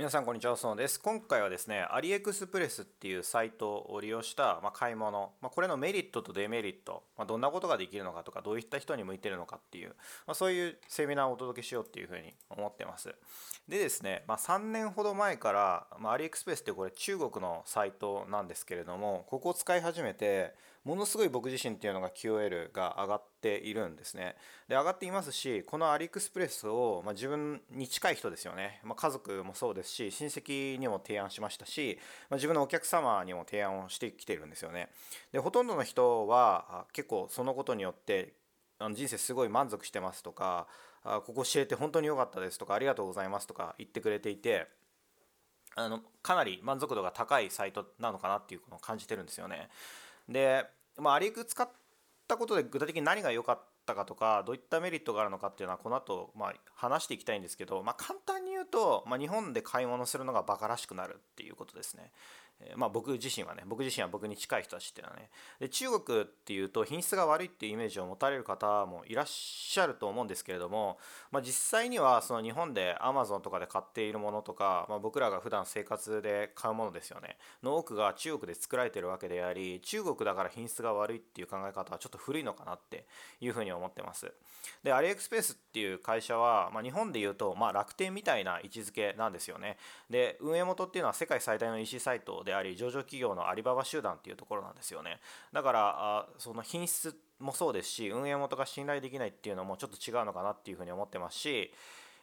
皆さんこんにちは、そうです。今回はですね、アリエクスプレスっていうサイトを利用した、ま買い物、ま、これのメリットとデメリット、ま、どんなことができるのかとか、どういった人に向いてるのかっていう、ま、そういうセミナーをお届けしようっていうふうに思ってます。でですね、ま3年ほど前から、まアリエクスプレスってこれ中国のサイトなんですけれども、ここを使い始めて、ものすごい僕自身っていうのが QOL が上がっているんですね。で、上がっていますし、このアリエクスプレスを、ま自分に近い人ですよね、ま家族もそうですし、親戚にも提案しましたし、まあ、自分のお客様にも提案をしてきてるんですよね。でほとんどの人は結構そのことによって人生すごい満足してますとかここ知れて本当に良かったですとかありがとうございますとか言ってくれていてあのかなり満足度が高いサイトなのかなっていうのを感じてるんですよね。で、まあ、アリク使っったことで具体的に何が良かったかとかどういったメリットがあるのかっていうのはこの後、まあ話していきたいんですけど、まあ、簡単に言うと、まあ、日本で買い物するのがバカらしくなるっていうことですね。まあ、僕自身はね僕自身は僕に近い人たちっていうのはね。で中国っていうと品質が悪いっていうイメージを持たれる方もいらっしゃると思うんですけれども、まあ、実際にはその日本で Amazon とかで買っているものとか、まあ、僕らが普段生活で買うものですよね。の多くが中国で作られてるわけであり中国だから品質が悪いっていう考え方はちょっと古いのかなっていうふうに思ってます。でアリエクスペースっていう会社は、まあ、日本でいうと、まあ、楽天みたいな位置づけなんですよね。で運営元っていうのは世界最大の EC サイトでであり上場企業のアリババ集団っていうところなんですよね。だからその品質もそうですし運営元が信頼できないっていうのもちょっと違うのかなっていうふうに思ってますし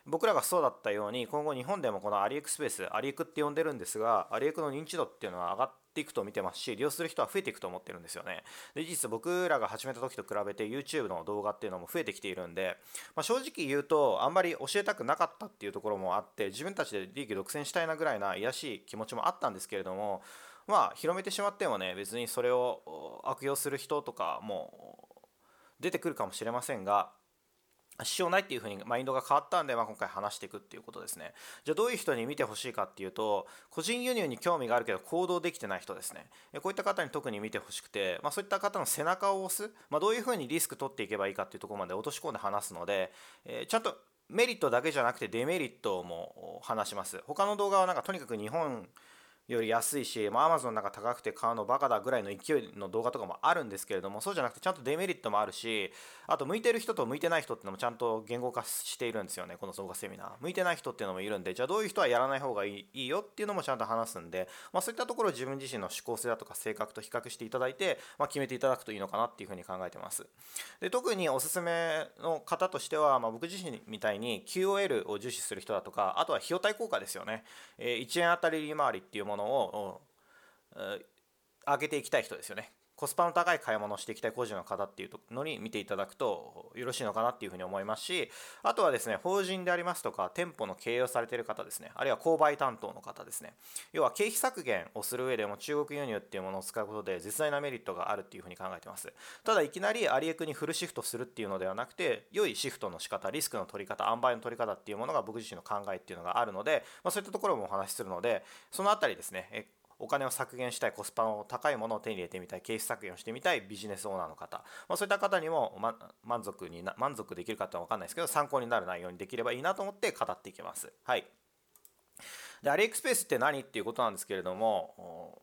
僕らがそうだったように今後日本でもこのアリエクスペースアリエクって呼んでるんですがアリエクの認知度っていうのは上がっていくと見てますし利用する人は増えていくと思ってるんですよね。で事実僕らが始めた時と比べて YouTube の動画っていうのも増えてきているんで、まあ、正直言うとあんまり教えたくなかったっていうところもあって自分たちで利益独占したいなぐらいな癒しい気持ちもあったんですけれどもまあ広めてしまってもね別にそれを悪用する人とかも出てくるかもしれませんが支障ないっていうふうにマインドが変わったんで、まあ、今回話していくっていうことですね。じゃあどういう人に見てほしいかっていうと、個人輸入に興味があるけど行動できてない人ですね。こういった方に特に見てほしくて、まあ、そういった方の背中を押す、まあ、どういうふうにリスク取っていけばいいかっていうところまで落とし込んで話すので、えー、ちゃんとメリットだけじゃなくてデメリットも話します。他の動画はなんかとにかく日本より安いし、まあ、Amazon なんか高くて買うのバカだぐらいの勢いの動画とかもあるんですけれども、そうじゃなくてちゃんとデメリットもあるし、あと向いてる人と向いてない人ってのもちゃんと言語化しているんですよね、この動画セミナー。向いてない人っていうのもいるんで、じゃあどういう人はやらない方がいいよっていうのもちゃんと話すんで、まあ、そういったところを自分自身の思考性だとか性格と比較していただいて、まあ、決めていただくといいのかなっていうふうに考えてます。で特におすすめの方としては、まあ、僕自身みたいに QOL を重視する人だとか、あとは費用対効果ですよね。えー、1円あたり利回りっていうもののを上げていきたい人ですよね。コスパの高い買い物をしていきたい個人の方っていうのに見ていただくとよろしいのかなっていうふうに思いますし、あとはですね、法人でありますとか、店舗の経営をされている方ですね、あるいは購買担当の方ですね。要は経費削減をする上でも中国輸入っていうものを使うことで絶大なメリットがあるっていうふうに考えてます。ただいきなりアリエクにフルシフトするっていうのではなくて、良いシフトの仕方、リスクの取り方、塩梅の取り方っていうものが僕自身の考えっていうのがあるので、まあ、そういったところもお話しするので、そのあたりですね、お金を削減したいコスパの高いものを手に入れてみたい経費削減をしてみたいビジネスオーナーの方、まあ、そういった方にも、ま、満足に満足できるかって分かんないですけど参考になる内容にできればいいなと思って語っていきます。はい、でアリエクスペースって何っていうことなんですけれども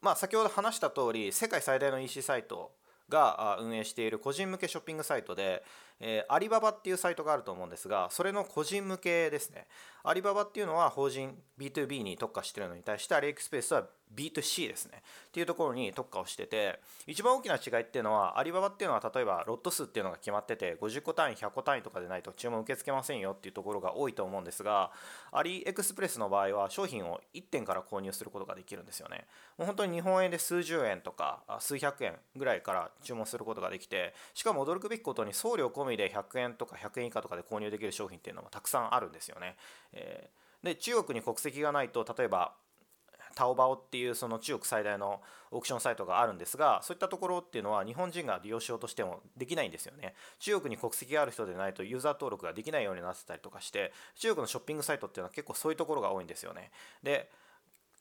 まあ先ほど話した通り世界最大の EC サイトが運営している個人向けショッピングサイトで、えー、アリババっていうサイトがあると思うんですが、それの個人向けですね。アリババっていうのは法人 B2B に特化してるのに対して、アリエクスペースは B2C ですね。っていうところに特化をしてて、一番大きな違いっていうのは、アリババっていうのは例えばロット数っていうのが決まってて、50個単位、100個単位とかでないと注文受け付けませんよっていうところが多いと思うんですが、アリエクスプレスの場合は商品を1点から購入することができるんですよね。もう本当に日本円で数十円とか数百円ぐらいから注文することができて、しかも驚くべきことに送料込みで100円とか100円以下とかで購入できる商品っていうのもたくさんあるんですよね。えー、で中国に国籍がないと例えばタオバオっていうその中国最大のオークションサイトがあるんですがそういったところっていうのは日本人が利用しようとしてもできないんですよね中国に国籍がある人でないとユーザー登録ができないようになってたりとかして中国のショッピングサイトっていうのは結構そういうところが多いんですよねで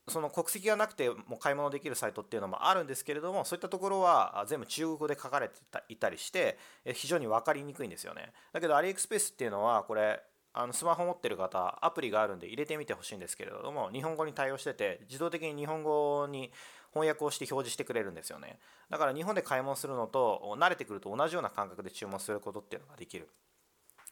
その国籍がなくても買い物できるサイトっていうのもあるんですけれどもそういったところは全部中国語で書かれていたりして非常に分かりにくいんですよね。だけどアリエクスペースっていうのはこれあのスマホ持ってる方アプリがあるんで入れてみてほしいんですけれども日本語に対応してて自動的に日本語に翻訳をして表示してくれるんですよね。だから日本で買い物するのと慣れてくると同じような感覚で注文することっていうのができる。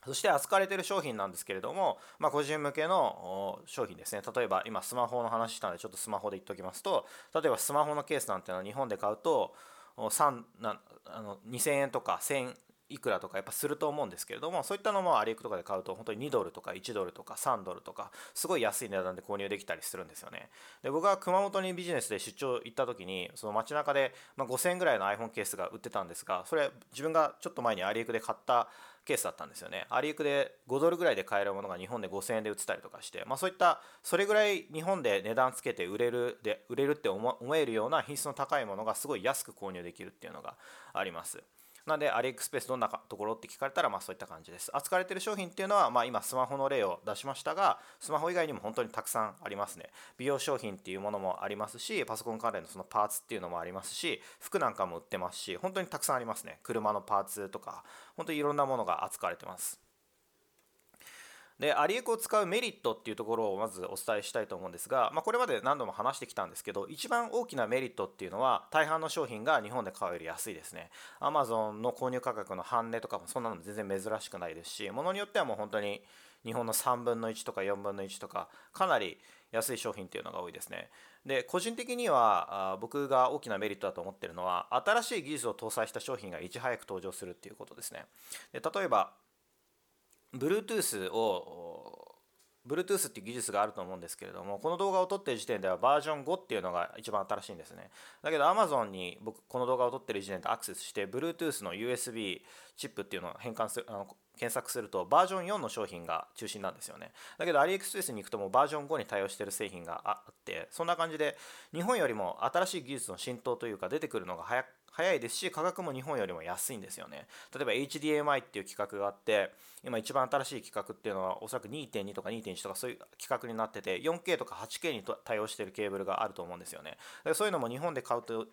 そして扱われている商品なんですけれども、まあ、個人向けの商品ですね。例えば今スマホの話したのでちょっとスマホで言っておきますと例えばスマホのケースなんていうのは日本で買うと3なあの2000円とか1000いくらとかやっぱすると思うんですけれどもそういったのもアリエクとかで買うと本当に2ドルとか1ドルとか3ドルとかすごい安い値段で購入できたりするんですよね。で僕は熊本にビジネスで出張行った時にその街中で、ま5000円ぐらいの iPhone ケースが売ってたんですがそれ自分がちょっと前にアリエクで買ったケースだったんですよね。アリエクで5ドルぐらいで買えるものが日本で5000円で売ってたりとかして、まあ、そういったそれぐらい日本で値段つけて売れるで売れるって思えるような品質の高いものがすごい安く購入できるっていうのがあります。なんでアリエクスペースどんなところって聞かれたらまあそういった感じです。扱われてる商品っていうのはまあ今スマホの例を出しましたがスマホ以外にも本当にたくさんありますね。美容商品っていうものもありますしパソコン関連のそのパーツっていうのもありますし服なんかも売ってますし本当にたくさんありますね。車のパーツとか本当にいろんなものが扱われてます。でアリエクを使うメリットっていうところをまずお伝えしたいと思うんですが、まあ、これまで何度も話してきたんですけど一番大きなメリットっていうのは大半の商品が日本で買うより安いですね。Amazon の購入価格の半値とかもそんなの全然珍しくないですしものによってはもう本当に日本の3分の1とか4分の1とかかなり安い商品っていうのが多いですね。で個人的には僕が大きなメリットだと思ってるのは新しい技術を搭載した商品がいち早く登場するっていうことですね。で例えば Bluetooth を Bluetooth っていう技術があると思うんですけれどもこの動画を撮ってる時点ではバージョン5っていうのが一番新しいんですね。だけど Amazon に僕この動画を撮ってる時点でアクセスして Bluetooth の USB チップっていうのを変換するあの検索するとバージョン4の商品が中心なんですよね。だけど AliExpress に行くともバージョン5に対応してる製品があってそんな感じで日本よりも新しい技術の浸透というか出てくるのが早く早いですし価格も日本よりも安いんですよね。例えば HDMI っていう規格があって今一番新しい規格っていうのはおそらく2.2とか2.1とかそういう規格になってて 4K とか 8K に対応してるケーブルがあると思うんですよね。そういうのも日本で買うと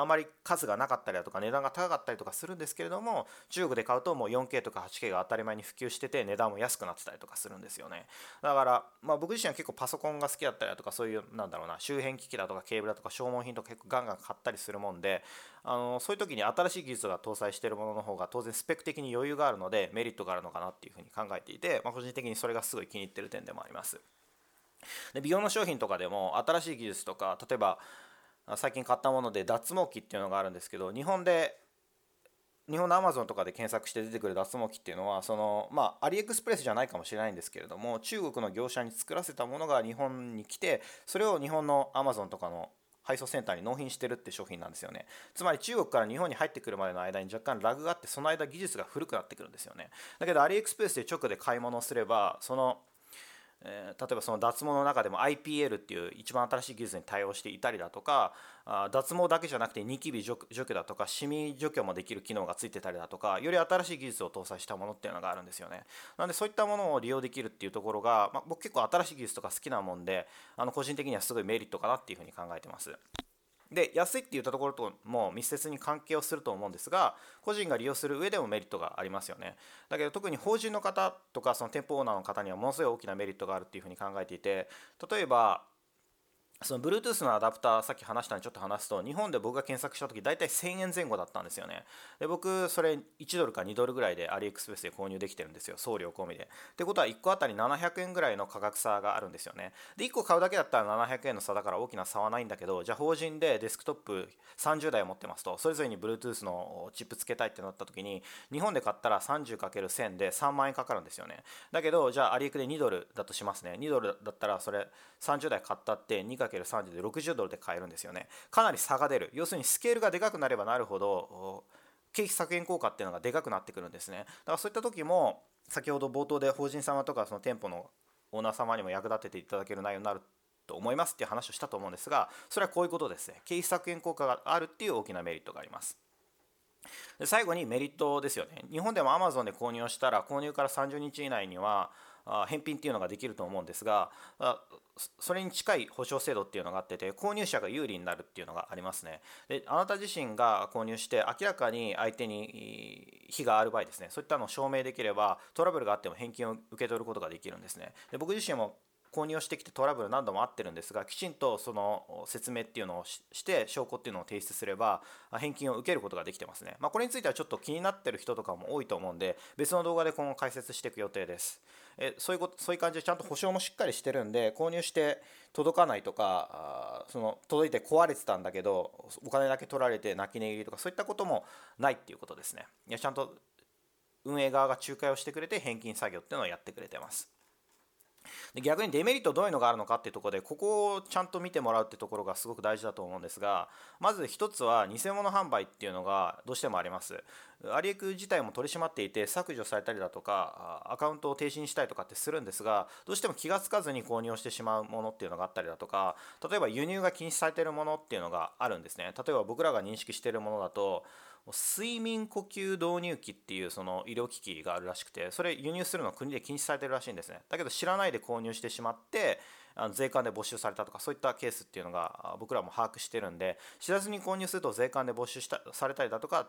あまり数がなかったりだとか値段が高かったりとかするんですけれども中国で買うともう 4K とか 8K が当たり前に普及してて値段も安くなってたりとかするんですよね。だからまあ僕自身は結構パソコンが好きだったりだとかそういうなんだろうな周辺機器だとかケーブルだとか消耗品とか結構ガンガン買ったりするもんであのそういう時に新しい技術が搭載してるものの方が当然スペック的に余裕があるのでメリットがあるのかなっていうふうに考えていて、まあ、個人的にそれがすごい気に入ってる点でもあります。で美容の商品とかでも新しい技術とか例えば最近買ったもので脱毛器っていうのがあるんですけど日本で日本のアマゾンとかで検索して出てくる脱毛器っていうのはそのまあアリエクスプレスじゃないかもしれないんですけれども中国の業者に作らせたものが日本に来てそれを日本のアマゾンとかの配送センターに納品してるって商品なんですよね。つまり中国から日本に入ってくるまでの間に若干ラグがあってその間技術が古くなってくるんですよね。だけどアリエクスプレスで直で買い物をすればそのえ、例えばその脱毛の中でも IPL っていう一番新しい技術に対応していたりだとかあ脱毛だけじゃなくてニキビ除去だとかシミ除去もできる機能がついてたりだとかより新しい技術を搭載したものっていうのがあるんですよね。なんでそういったものを利用できるっていうところが、まあ、僕結構新しい技術とか好きなもんであの個人的にはすごいメリットかなっていうふうに考えてます。で安いって言ったところとも密接に関係をすると思うんですが個人が利用する上でもメリットがありますよね。だけど特に法人の方とかその店舗オーナーの方にはものすごい大きなメリットがあるっていうふうに考えていて例えばその Bluetooth のアダプターさっき話したのにちょっと話すと日本で僕が検索した時大体1000円前後だったんですよね。で僕それ1ドルか2ドルぐらいでアリエクスプレスで購入できてるんですよ。送料込みで。ってことは1個あたり700円ぐらいの価格差があるんですよね。で1個買うだけだったら700円の差だから大きな差はないんだけどじゃあ法人でデスクトップ30台持ってますと。それぞれに Bluetooth のチップつけたいってなった時に日本で買ったら 30×1000 で3万円かかるんですよね。だけどじゃあアリエクで2ドルだとしますね。2ドルだったらそれ30台買ったって 2×30 で60ドルで買えるんですよね。かなり差が出る。要するにスケールがでかくなればなるほど経費削減効果っていうのがでかくなってくるんですね。だからそういった時も先ほど冒頭で法人様とかその店舗のオーナー様にも役立てていただける内容になると思いますっていう話をしたと思うんですがそれはこういうことですね。経費削減効果があるっていう大きなメリットがあります。で最後にメリットですよね。日本でも Amazon で購入をしたら購入から30日以内には返品っていうのができると思うんですがそれに近い保証制度っていうのがあってて購入者が有利になるっていうのがありますね。であなた自身が購入して明らかに相手に非がある場合ですねそういったのを証明できればトラブルがあっても返金を受け取ることができるんですね。で僕自身も購入をしてきてトラブル何度もあってるんですがきちんとその説明っていうのをして証拠っていうのを提出すれば返金を受けることができてますね、まあ、これについてはちょっと気になってる人とかも多いと思うんで別の動画で今後解説していく予定です。えそういうことそういう感じでちゃんと保証もしっかりしてるんで購入して届かないとかその届いて壊れてたんだけどお金だけ取られて泣き寝入りとかそういったこともないっていうことですね。いやちゃんと運営側が仲介をしてくれて返金作業っていうのをやってくれてます。で逆にデメリットどういうのがあるのかっていうところでここをちゃんと見てもらうってところがすごく大事だと思うんですがまず一つは偽物販売っていうのがどうしてもあります。アリエク自体も取り締まっていて削除されたりだとかアカウントを停止にしたりとかってするんですがどうしても気が付かずに購入をしてしまうものっていうのがあったりだとか例えば輸入が禁止されているものっていうのがあるんですね。例えば僕らが認識しているものだと睡眠呼吸導入器っていうその医療機器があるらしくてそれ輸入するのは国で禁止されてるらしいんですね。だけど知らないで購入してしまってあの税関で没収されたとかそういったケースっていうのが僕らも把握してるんで知らずに購入すると税関で没収したされたりだとか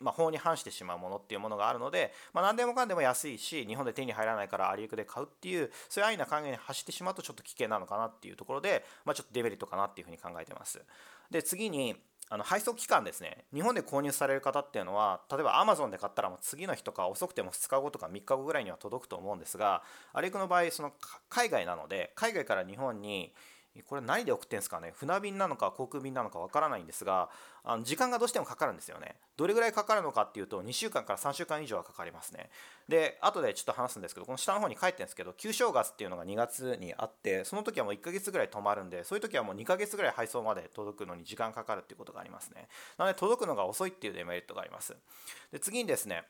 まあ、法に反してしまうものっていうものがあるので、まあ、何でもかんでも安いし日本で手に入らないからアリエクで買うっていうそういう安易な考えに走ってしまうとちょっと危険なのかなっていうところで、まあ、ちょっとデメリットかなっていうふうに考えてます。で次にあの配送期間ですね。日本で購入される方っていうのは例えば Amazon で買ったらもう次の日とか遅くても2日後とか3日後ぐらいには届くと思うんですがアレクの場合その海外なので海外から日本にこれ何で送ってんですかね？船便なのか航空便なのかわからないんですがあの時間がどうしてもかかるんですよね。どれぐらいかかるのかっていうと2週間から3週間以上はかかりますね。で後でちょっと話すんですけどこの下の方に書いてるんですけど旧正月っていうのが2月にあってその時はもう1ヶ月ぐらい止まるんでそういう時はもう2ヶ月ぐらい配送まで届くのに時間かかるっていうことがありますね。なので届くのが遅いっていうデメリットがあります。で次にですね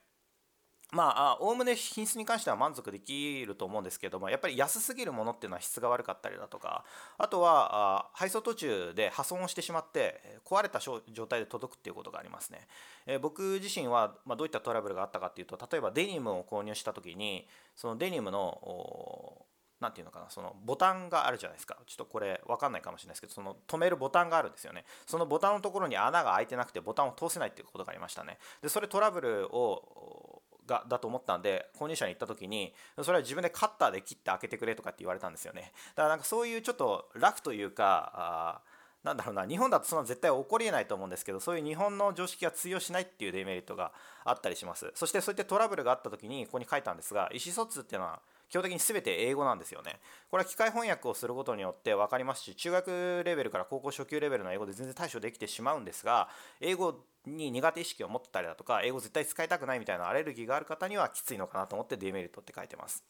まあおおむね品質に関しては満足できると思うんですけどもやっぱり安すぎるものっていうのは質が悪かったりだとかあとは配送途中で破損をしてしまって壊れた状態で届くっていうことがありますね、え、僕自身は、ま、どういったトラブルがあったかっていうと例えばデニムを購入した時にそのデニムの何ていうのかなそのボタンがあるじゃないですか。ちょっとこれ分かんないかもしれないですけどその止めるボタンがあるんですよね。そのボタンのところに穴が開いてなくてボタンを通せないっていうことがありましたね。でそれトラブルをがだと思ったんで購入者に行った時にそれは自分でカッターで切って開けてくれとかって言われたんですよね。だからなんかそういうちょっとラフというかあなんだろうな日本だとそんな絶対起こりえないと思うんですけどそういう日本の常識が通用しないっていうデメリットがあったりします。そしてそういったトラブルがあった時にここに書いたんですが意思疎通っていうのは基本的に全て英語なんですよね。これは機械翻訳をすることによって分かりますし中学レベルから高校初級レベルの英語で全然対処できてしまうんですが英語に苦手意識を持ってたりだとか英語絶対使いたくないみたいなアレルギーがある方にはきついのかなと思ってデメリットって書いてます。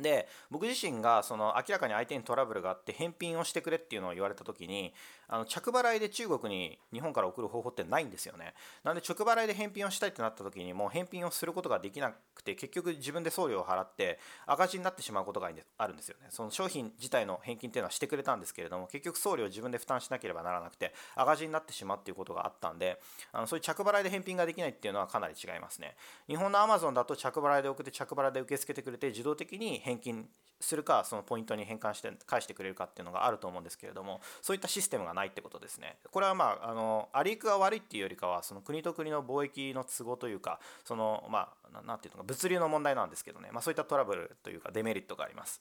で僕自身がその明らかに相手にトラブルがあって返品をしてくれっていうのを言われた時にあの着払いで中国に日本から送る方法ってないんですよね。なので直払いで返品をしたいってなった時にもう返品をすることができなくて結局自分で送料を払って赤字になってしまうことがあるんですよね。その商品自体の返金っていうのはしてくれたんですけれども結局送料を自分で負担しなければならなくて赤字になってしまうっていうことがあったんであのそういう着払いで返品ができないっていうのはかなり違いますね。日本の Amazon だと着払いで送って着払いで受け付けてくれて自動的に返金するかそのポイントに変換して返してくれるかっていうのがあると思うんですけれどもそういったシステムがないってことですね。これはまああのアリークが悪いっていうよりかはその国と国の貿易の都合というかそのまあ何て言うのか物流の問題なんですけどね、まあ、そういったトラブルというかデメリットがあります。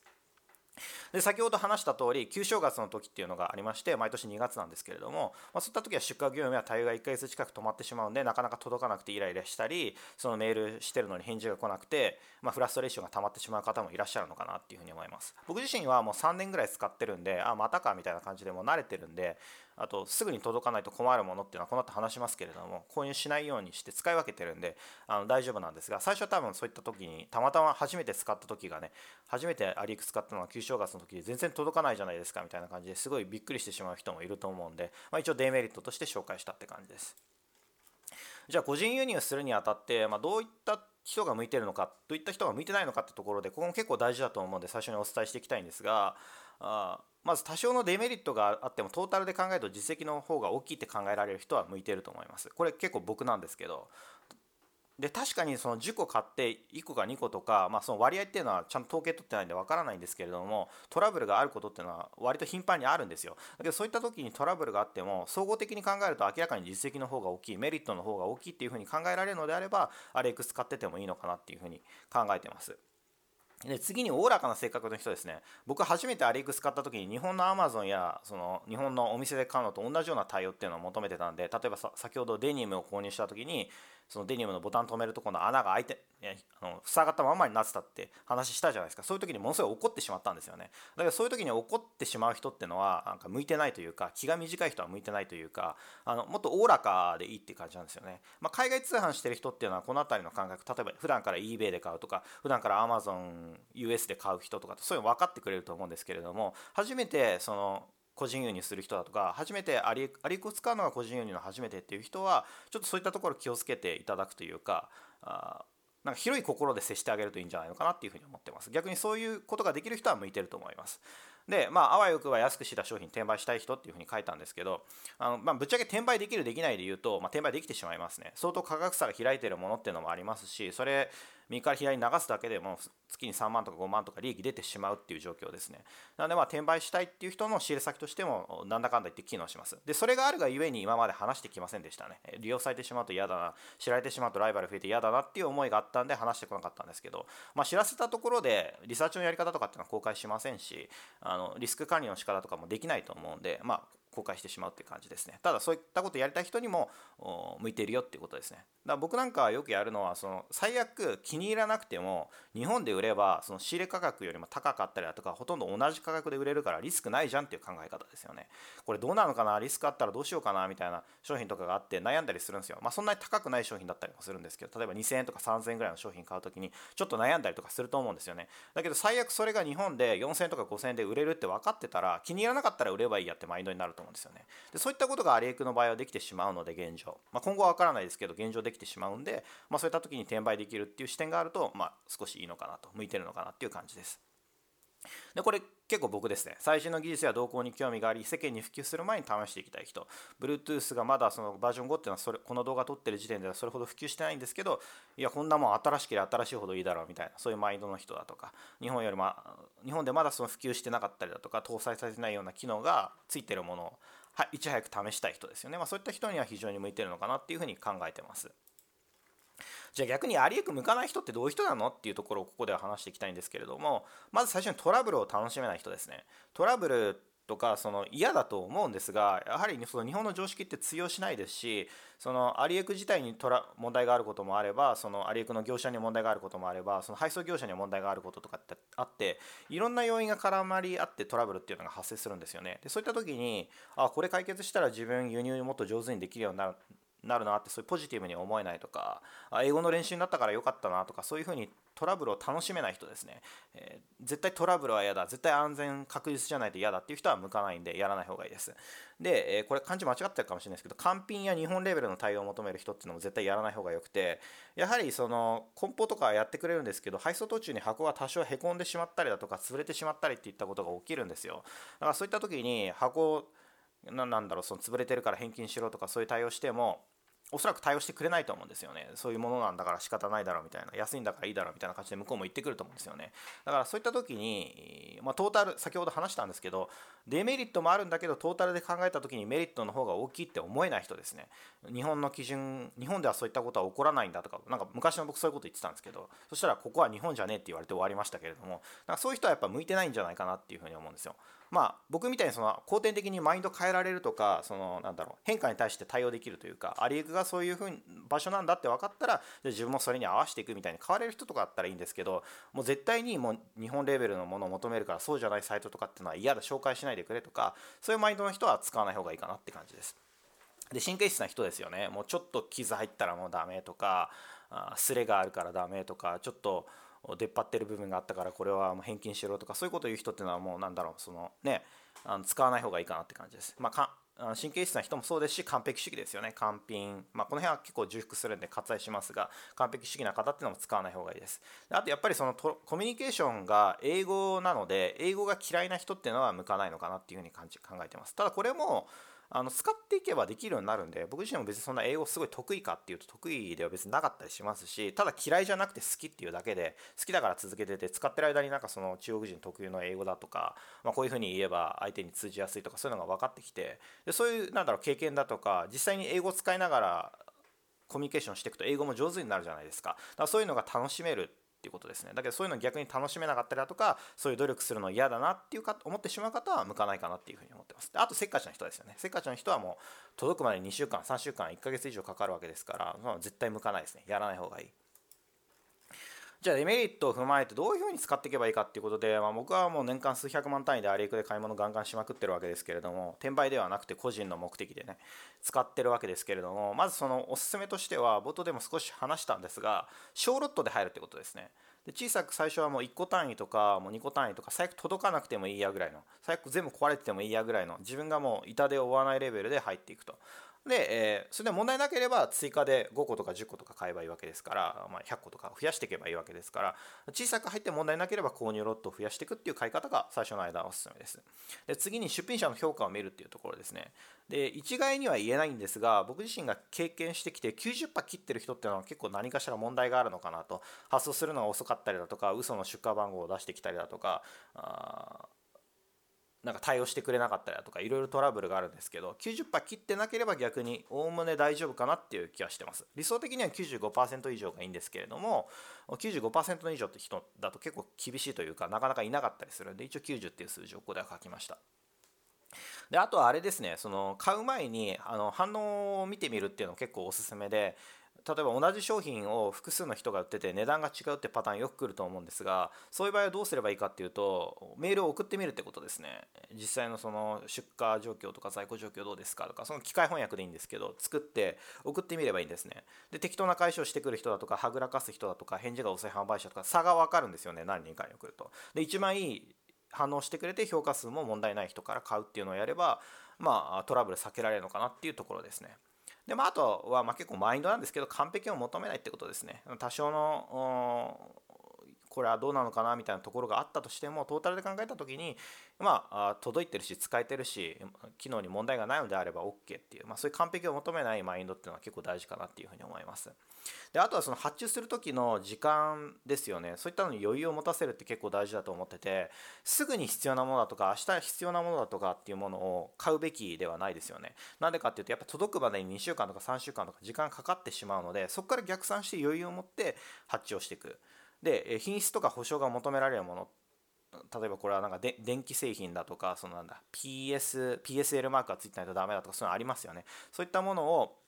で先ほど話した通り旧正月の時っていうのがありまして毎年2月なんですけれども、まあ、そういった時は出荷業務や対応が1ヶ月近く止まってしまうんでなかなか届かなくてイライラしたりそのメールしてるのに返事が来なくて、まあ、フラストレーションが溜まってしまう方もいらっしゃるのかなっていうふうに思います。僕自身はもう3年ぐらい使ってるんであまたかみたいな感じでも慣れてるんであとすぐに届かないと困るものっていうのはこの後話しますけれども購入しないようにして使い分けてるんであの大丈夫なんですが最初は多分そういった時にたまたま初めて使った時がね初めてアリーク使ったのは旧正月の時で全然届かないじゃないですかみたいな感じですごいびっくりしてしまう人もいると思うんで、まあ、一応デメリットとして紹介したって感じです。じゃあ個人輸入するにあたって、まあ、どういった人が向いてるのかどういった人が向いてないのかってところでここも結構大事だと思うんで最初にお伝えしていきたいんですがあまず多少のデメリットがあってもトータルで考えると実績の方が大きいって考えられる人は向いてると思います。これ結構僕なんですけど。で確かにその10個買って1個か2個とか、まあ、その割合っていうのはちゃんと統計取ってないんでわからないんですけれどもトラブルがあることっていうのは割と頻繁にあるんですよ。だけどそういった時にトラブルがあっても総合的に考えると明らかに実績の方が大きいメリットの方が大きいっていうふうに考えられるのであればアレックス買っててもいいのかなっていうふうに考えてます。で次におおらかな性格の人ですね。僕初めてアリエクス買った時に日本のアマゾンやその日本のお店で買うのと同じような対応っていうのを求めてたんで例えば先ほどデニムを購入した時にそのデニムのボタン止めるところの穴が開いてあの塞がったままになってたって話したじゃないですか。そういう時にものすごい怒ってしまったんですよね。だからそういう時に怒ってしまう人っていうのはなんか向いてないというか気が短い人は向いてないというかあのもっとおおらかでいいって感じなんですよね、まあ、海外通販してる人っていうのはこの辺りの感覚例えば普段から eBay で買うとか普段から Amazon US で買う人とかそういうの分かってくれると思うんですけれども初めてその個人輸入する人だとか初めてアリアリクを使うのが個人輸入の初めてっていう人はちょっとそういったところ気をつけていただくというかあなんか広い心で接してあげるといいんじゃないのかなっていうふうに思ってます。逆にそういうことができる人は向いてると思います。でまああわよくは安くした商品転売したい人っていうふうに書いたんですけどあの、まあ、ぶっちゃけ転売できるできないで言うと、まあ、転売できてしまいますね。相当価格差が開いてるものっていうのもありますしそれ右から左に流すだけでも月に3万とか5万とか利益出てしまうっていう状況ですね。なのでまあ転売したいっていう人の仕入れ先としてもなんだかんだ言って機能します。でそれがあるがゆえに今まで話してきませんでしたね。利用されてしまうと嫌だな。知られてしまうとライバル増えて嫌だなっていう思いがあったんで話してこなかったんですけど、まあ、知らせたところでリサーチのやり方とかっていうのは公開しませんしあのリスク管理の仕方とかもできないと思うんでまあ公開してしまうっていう感じですね。ただそういったことやりたい人にも向いているよっていうことですね。だから僕なんかよくやるのはその最悪気に入らなくても日本で売ればその仕入れ価格よりも高かったりだとかほとんど同じ価格で売れるからリスクないじゃんっていう考え方ですよね。これどうなのかな？リスクあったらどうしようかな？みたいな商品とかがあって悩んだりするんですよ。まあそんなに高くない商品だったりもするんですけど例えば2000円とか3000円ぐらいの商品買う時にちょっと悩んだりとかすると思うんですよね。だけど最悪それが日本で4000円とか5000円で売れるって分かってたら気に入らなかったら売ればいいやってマインドになると思うんですよね。でそういったことがアリエクの場合はできてしまうので現状、まあ、今後は分からないですけど現状できてしまうんで、まあ、そういった時に転売できるっていう視点があると、まあ、少しいいのかなと向いてるのかなっていう感じです。でこれ結構僕ですね最新の技術や動向に興味があり世間に普及する前に試していきたい人。Bluetooth がまだそのバージョン5っていうのはそれこの動画撮ってる時点ではそれほど普及してないんですけどいやこんなもん新しければ新しいほどいいだろうみたいなそういうマインドの人だとか日本よりも日本でまだその普及してなかったりだとか搭載されてないような機能がついてるものをいち早く試したい人ですよね、まあ、そういった人には非常に向いてるのかなっていうふうに考えてます。じゃあ逆にありえく向かない人ってどういう人なのっていうところをここでは話していきたいんですけれどもまず最初にトラブルを楽しめない人ですね。トラブルとかその嫌だと思うんですがやはりその日本の常識って通用しないですしそのアリエク自体にトラ問題があることもあればそのアリエクの業者に問題があることもあればその配送業者に問題があることとかってあっていろんな要因が絡まり合ってトラブルっていうのが発生するんですよね。でそういった時にあこれ解決したら自分輸入もっと上手にできるようになるなるなってそういうポジティブに思えないとか英語の練習になったから良かったなとかそういうふうにトラブルを楽しめない人ですね、えー、絶対トラブルは嫌だ。絶対安全確実じゃないと嫌だっていう人は向かないんでやらない方がいいです。で、えー、これ漢字間違ってるかもしれないですけど完品や日本レベルの対応を求める人っていうのも絶対やらない方がよくてやはりその梱包とかやってくれるんですけど配送途中に箱が多少へこんでしまったりだとか潰れてしまったりっていったことが起きるんですよ。だからそういった時に箱なんだろうその潰れてるから返金しろとかそういう対応してもおそらく対応してくれないと思うんですよね。そういうものなんだから仕方ないだろうみたいな。安いんだからいいだろうみたいな感じで向こうも言ってくると思うんですよね。だからそういった時に、まあ、トータル先ほど話したんですけどデメリットもあるんだけどトータルで考えた時にメリットの方が大きいって思えない人ですね。日本の基準日本ではそういったことは起こらないんだとかなんか昔の僕そういうこと言ってたんですけどそしたらここは日本じゃねえって言われて終わりましたけれどもなんかそういう人はやっぱ向いてないんじゃないかなっていうふうに思うんですよ。まあ、僕みたいにその後天的にマインド変えられるとかそのなんだろう変化に対して対応できるというかアリエクがそういうふうに場所なんだって分かったら自分もそれに合わせていくみたいに変われる人とかだったらいいんですけどもう絶対にもう日本レベルのものを求めるからそうじゃないサイトとかっていうのは嫌だ紹介しないでくれとかそういうマインドの人は使わない方がいいかなって感じです。で神経質な人ですよねもうちょっと傷入ったらもうダメとかあスレがあるからダメとかちょっと出っ張ってる部分があったからこれはもう返金しろとかそういうことを言う人っていうのはもうなんだろうそのねあの使わない方がいいかなって感じです。まあ神経質な人もそうですし完璧主義ですよね。完品、まあ、この辺は結構重複するんで割愛しますが完璧主義な方っていうのも使わない方がいいです。あとやっぱりそのコミュニケーションが英語なので英語が嫌いな人っていうのは向かないのかなっていうふうに感じ考えてます。ただこれもあの使っていけばできるようになるんで僕自身も別にそんな英語すごい得意かっていうと得意では別になかったりしますしただ嫌いじゃなくて好きっていうだけで好きだから続けてて使ってる間になんかその中国人特有の英語だとか、まあ、こういうふうに言えば相手に通じやすいとかそういうのが分かってきてでそういうなんだろう経験だとか実際に英語を使いながらコミュニケーションしていくと英語も上手になるじゃないですか。だからそういうのが楽しめるっていうことですね。だけどそういうの逆に楽しめなかったりだとかそういう努力するの嫌だなっていうか思ってしまう方は向かないかなっていうふうに思ってます。あとせっかちな人ですよね。せっかちな人はもう届くまで2週間3週間1ヶ月以上かかるわけですから、まあ、絶対向かないですね。やらない方がいい。じゃあデメリットを踏まえてどういうふうに使っていけばいいかっていうことで、まあ、僕はもう年間数百万単位でアリエクで買い物ガンガンしまくってるわけですけれども転売ではなくて個人の目的でね使ってるわけですけれどもまずそのおすすめとしては冒頭でも少し話したんですが小ロットで入るってことですね。で小さく最初はもう1個単位とかもう2個単位とか最悪届かなくてもいいやぐらいの最悪全部壊れててもいいやぐらいの自分がもう痛手を負わないレベルで入っていくと。で、えー、それで問題なければ追加で5個とか10個とか買えばいいわけですから、まあ、100個とか増やしていけばいいわけですから小さく入って問題なければ購入ロットを増やしていくっていう買い方が最初の間はおすすめです。で次に出品者の評価を見るっていうところですね。で一概には言えないんですが僕自身が経験してきて90%切ってる人っていうのは結構何かしら問題があるのかなと。発送するのが遅かったりだとか嘘の出荷番号を出してきたりだとかあなんか対応してくれなかったりだとかいろいろトラブルがあるんですけど90%切ってなければ逆におおむね大丈夫かなっていう気はしてます。理想的には95%以上がいいんですけれども95%以上って人だと結構厳しいというかなかなかいなかったりするんで一応90っていう数字をここでは書きました。であとはあれですねその買う前にあの反応を見てみるっていうの結構おすすめで例えば同じ商品を複数の人が売ってて値段が違うってパターンよく来ると思うんですがそういう場合はどうすればいいかっていうとメールを送ってみるってことですね。実際のその出荷状況とか在庫状況どうですかとかその機械翻訳でいいんですけど作って送ってみればいいんですね。で適当な解消してくる人だとかはぐらかす人だとか返事が遅い販売者とか差が分かるんですよね何人かに送ると。で一番いい反応してくれて評価数も問題ない人から買うっていうのをやればまあトラブル避けられるのかなっていうところですね。でまあ、あとはまあ結構マインドなんですけど完璧を求めないってことですね。多少のこれはどうなのかなみたいなところがあったとしてもトータルで考えた時にまあ届いてるし使えてるし機能に問題がないのであれば OK っていう、まあ、そういう完璧を求めないマインドっていうのは結構大事かなっていうふうに思います。であとはその発注する時の時間ですよね。そういったのに余裕を持たせるって結構大事だと思っててすぐに必要なものだとか明日必要なものだとかっていうものを買うべきではないですよね。なんでかっていうとやっぱ届くまでに2週間とか3週間とか時間かかってしまうのでそこから逆算して余裕を持って発注をしていく。で品質とか保証が求められるもの例えばこれはなんかで電気製品だとかそのなんだ PS PSL マークがついてないとダメだとかそういうのありますよね。そういったものを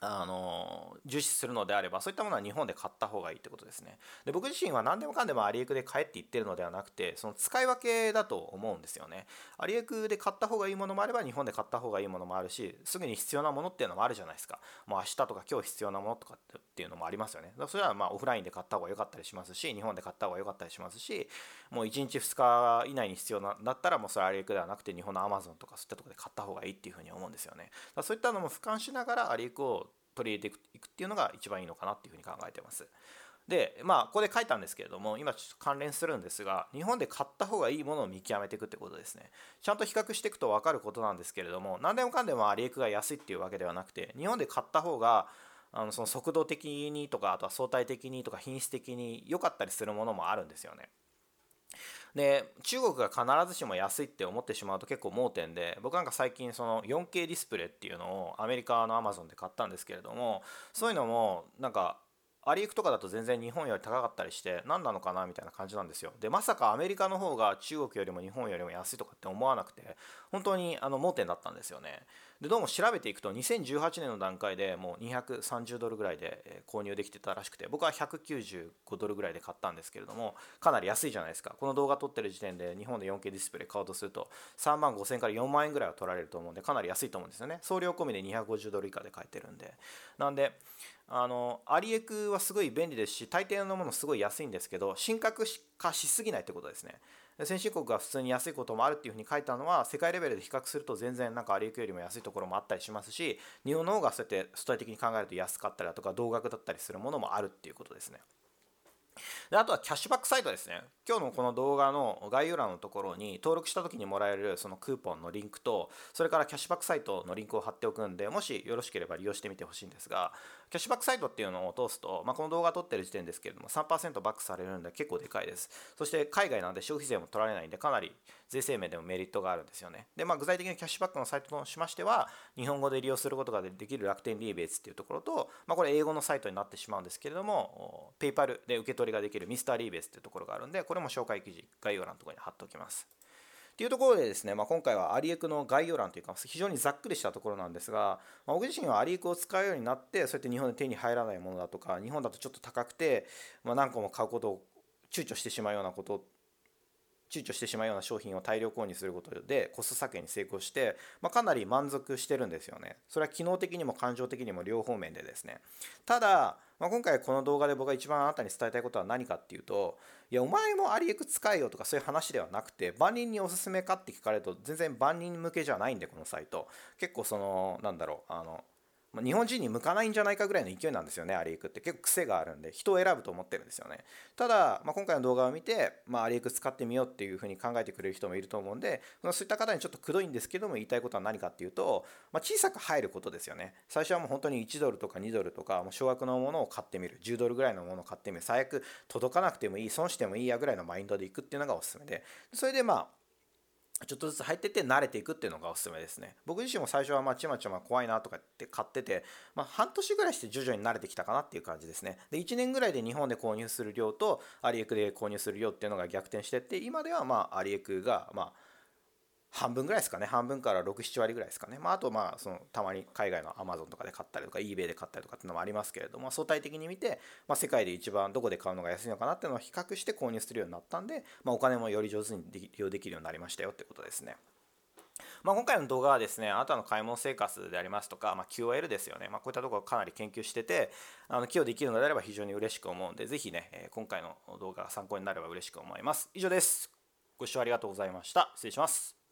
あの重視するのであればそういったものは日本で買った方がいいってことですね。で僕自身は何でもかんでもアリエクで買えって言ってるのではなくてその使い分けだと思うんですよね。アリエクで買った方がいいものもあれば日本で買った方がいいものもあるしすぐに必要なものっていうのもあるじゃないですか。もう明日とか今日必要なものとかっていうのもありますよね。だからそれはまあオフラインで買った方が良かったりしますし日本で買った方が良かったりしますしもう1日2日以内に必要なだったらもうそれアリエクではなくて日本のアマゾンとかそういったとこで買った方がいいっていうふうに思うんですよね。だそういったのも俯瞰しながらアリエクを取り入れていくっていうのが一番いいのかなっていうふうに考えてます。でまあここで書いたんですけれども今ちょっと関連するんですが日本で買った方がいいものを見極めていくってことですねちゃんと比較していくと分かることなんですけれども何でもかんでもアリエクが安いっていうわけではなくて日本で買った方があのその速度的にとかあとは相対的にとか品質的に良かったりするものもあるんですよねで中国が必ずしも安いって思ってしまうと結構盲点で僕なんか最近その 4K ディスプレイっていうのをアメリカのアマゾンで買ったんですけれどもそういうのもなんかアリエクとかだと全然日本より高かったりして何なのかなみたいな感じなんですよ。でまさかアメリカの方が中国よりも日本よりも安いとかって思わなくて本当にあの盲点だったんですよね。でどうも調べていくと2018年の段階でもう230ドルぐらいで購入できてたらしくて僕は195ドルぐらいで買ったんですけれどもかなり安いじゃないですか。この動画撮ってる時点で日本で 4K ディスプレイ買おうとすると3万5000から4万円ぐらいは取られると思うんでかなり安いと思うんですよね。送料込みで250ドル以下で買えてるんで。なんであのアリエクはすごい便利ですし大抵のものすごい安いんですけど神格化しすぎないってことですね。先進国が普通に安いこともあるっていうふうに書いたのは世界レベルで比較すると全然なんかアリエクよりも安いところもあったりしますし日本の方がそうやって相対的に考えると安かったりだとか同額だったりするものもあるっていうことですね。であとはキャッシュバックサイトですね。今日のこの動画の概要欄のところに登録した時にもらえるそのクーポンのリンクとそれからキャッシュバックサイトのリンクを貼っておくんでもしよろしければ利用してみてほしいんですがキャッシュバックサイトっていうのを通すと、まあ、この動画撮ってる時点ですけれども3%バックされるんで結構でかいです。そして海外なんで消費税も取られないんでかなり税制面でもメリットがあるんですよね。で、まあ、具体的にキャッシュバックのサイトとしましては日本語で利用することができる楽天リーベーツっていうところと、まあ、これ英語のサイトになってしまうんですけれどもペイパルで受け取りができるミスターリーベーツっていうところがあるんでこれも紹介記事概要欄のところに貼っておきます。っていうところでですね、まあ、今回はアリエクの概要欄というか非常にざっくりしたところなんですが、まあ、僕自身はアリエクを使うようになってそうやって日本で手に入らないものだとか日本だとちょっと高くて、まあ、何個も買うことを躊躇してしまうようなこと躊躇してしまうような商品を大量購入することでコスト削減に成功して、まあ、かなり満足してるんですよね。それは機能的にも感情的にも両方面でですね。ただ、まあ、今回この動画で僕が一番あなたに伝えたいことは何かっていうといやお前もアリエク使えよとかそういう話ではなくて万人におすすめかって聞かれると全然万人向けじゃないんでこのサイト結構そのなんだろうあの、日本人に向かないんじゃないかぐらいの勢いなんですよねアリエクって。結構癖があるんで人を選ぶと思ってるんですよね。ただ、まあ、今回の動画を見て、まあ、アリエク使ってみようっていうふうに考えてくれる人もいると思うんでそういった方にちょっとくどいんですけども言いたいことは何かっていうと、まあ、小さく入ることですよね。最初はもう本当に1ドルとか2ドルとかもう少額のものを買ってみる。10ドルぐらいのものを買ってみる。最悪届かなくてもいい損してもいいやぐらいのマインドでいくっていうのがおすすめで。それでまあちょっとずつ入ってって慣れていくっていうのがおすすめですね。僕自身も最初はまあちまちま怖いなとかって買ってて、まあ、半年ぐらいして徐々に慣れてきたかなっていう感じですね。で、1年ぐらいで日本で購入する量とアリエクで購入する量っていうのが逆転してって、今ではまあアリエクがまあ半分ぐらいですかね。半分から67割ぐらいですかね、まあ、あとまあそのたまに海外のアマゾンとかで買ったりとか eBay で買ったりとかっていうのもありますけれども相対的に見て、まあ、世界で一番どこで買うのが安いのかなっていうのを比較して購入するようになったんで、まあ、お金もより上手に利用できるようになりましたよってことですね。まあ、今回の動画はですねあなたの買い物生活でありますとか、まあ、QOL ですよね、まあ、こういったところをかなり研究しててあの寄与できるのであれば非常に嬉しく思うんでぜひね今回の動画が参考になれば嬉しく思います。以上です。ご視聴ありがとうございました。失礼します。